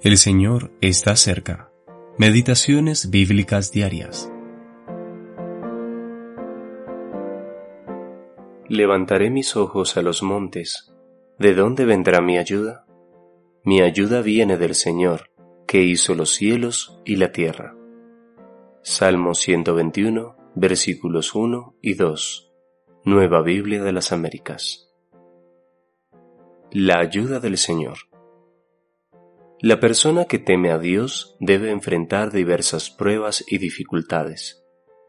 El Señor está cerca. Meditaciones bíblicas diarias. Levantaré mis ojos a los montes. ¿De dónde vendrá mi ayuda? Mi ayuda viene del Señor, que hizo los cielos y la tierra. Salmo 121, versículos 1 y 2. Nueva Biblia de las Américas. La ayuda del Señor. La persona que teme a Dios debe enfrentar diversas pruebas y dificultades,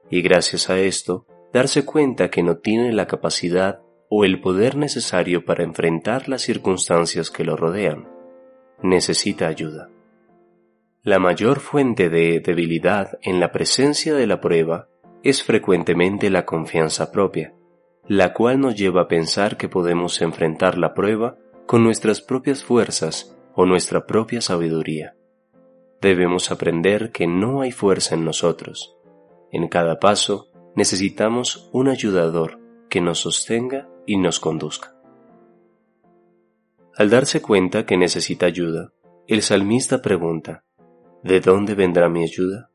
y gracias a esto darse cuenta que no tiene la capacidad o el poder necesario para enfrentar las circunstancias que lo rodean. Necesita ayuda. La mayor fuente de debilidad en la presencia de la prueba es frecuentemente la confianza propia, la cual nos lleva a pensar que podemos enfrentar la prueba con nuestras propias fuerzas o nuestra propia sabiduría. Debemos aprender que no hay fuerza en nosotros. En cada paso necesitamos un ayudador que nos sostenga y nos conduzca. Al darse cuenta que necesita ayuda, el salmista pregunta, ¿De dónde vendrá mi ayuda?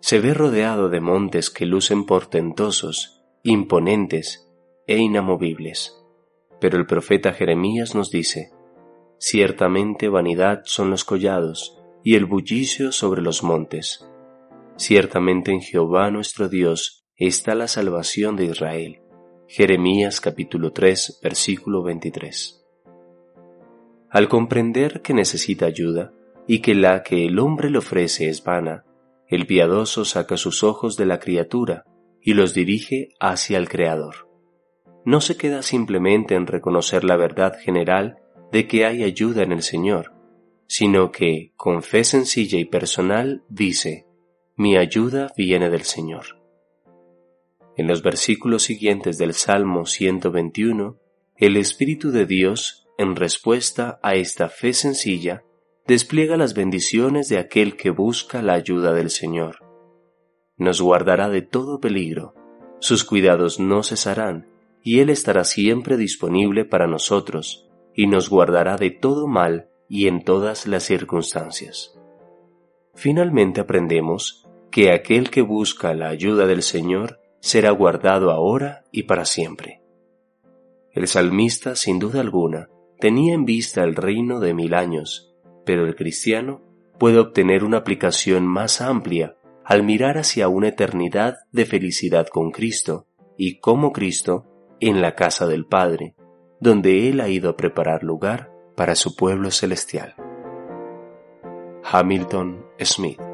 Se ve rodeado de montes que lucen portentosos, imponentes e inamovibles. Pero el profeta Jeremías nos dice, Ciertamente vanidad son los collados y el bullicio sobre los montes. Ciertamente en Jehová nuestro Dios está la salvación de Israel. Jeremías capítulo 3 versículo 23. Al comprender que necesita ayuda y que la que el hombre le ofrece es vana, el piadoso saca sus ojos de la criatura y los dirige hacia el Creador. No se queda simplemente en reconocer la verdad general de que hay ayuda en el Señor, sino que, con fe sencilla y personal, dice, mi ayuda viene del Señor. En los versículos siguientes del Salmo 121, el Espíritu de Dios, en respuesta a esta fe sencilla, despliega las bendiciones de aquel que busca la ayuda del Señor. Nos guardará de todo peligro, sus cuidados no cesarán, y Él estará siempre disponible para nosotros, y nos guardará de todo mal y en todas las circunstancias. Finalmente aprendemos que aquel que busca la ayuda del Señor será guardado ahora y para siempre. El salmista, sin duda alguna, tenía en vista el reino de mil años, pero el cristiano puede obtener una aplicación más amplia al mirar hacia una eternidad de felicidad con Cristo y como Cristo en la casa del Padre, donde Él ha ido a preparar lugar para su pueblo celestial. Hamilton Smith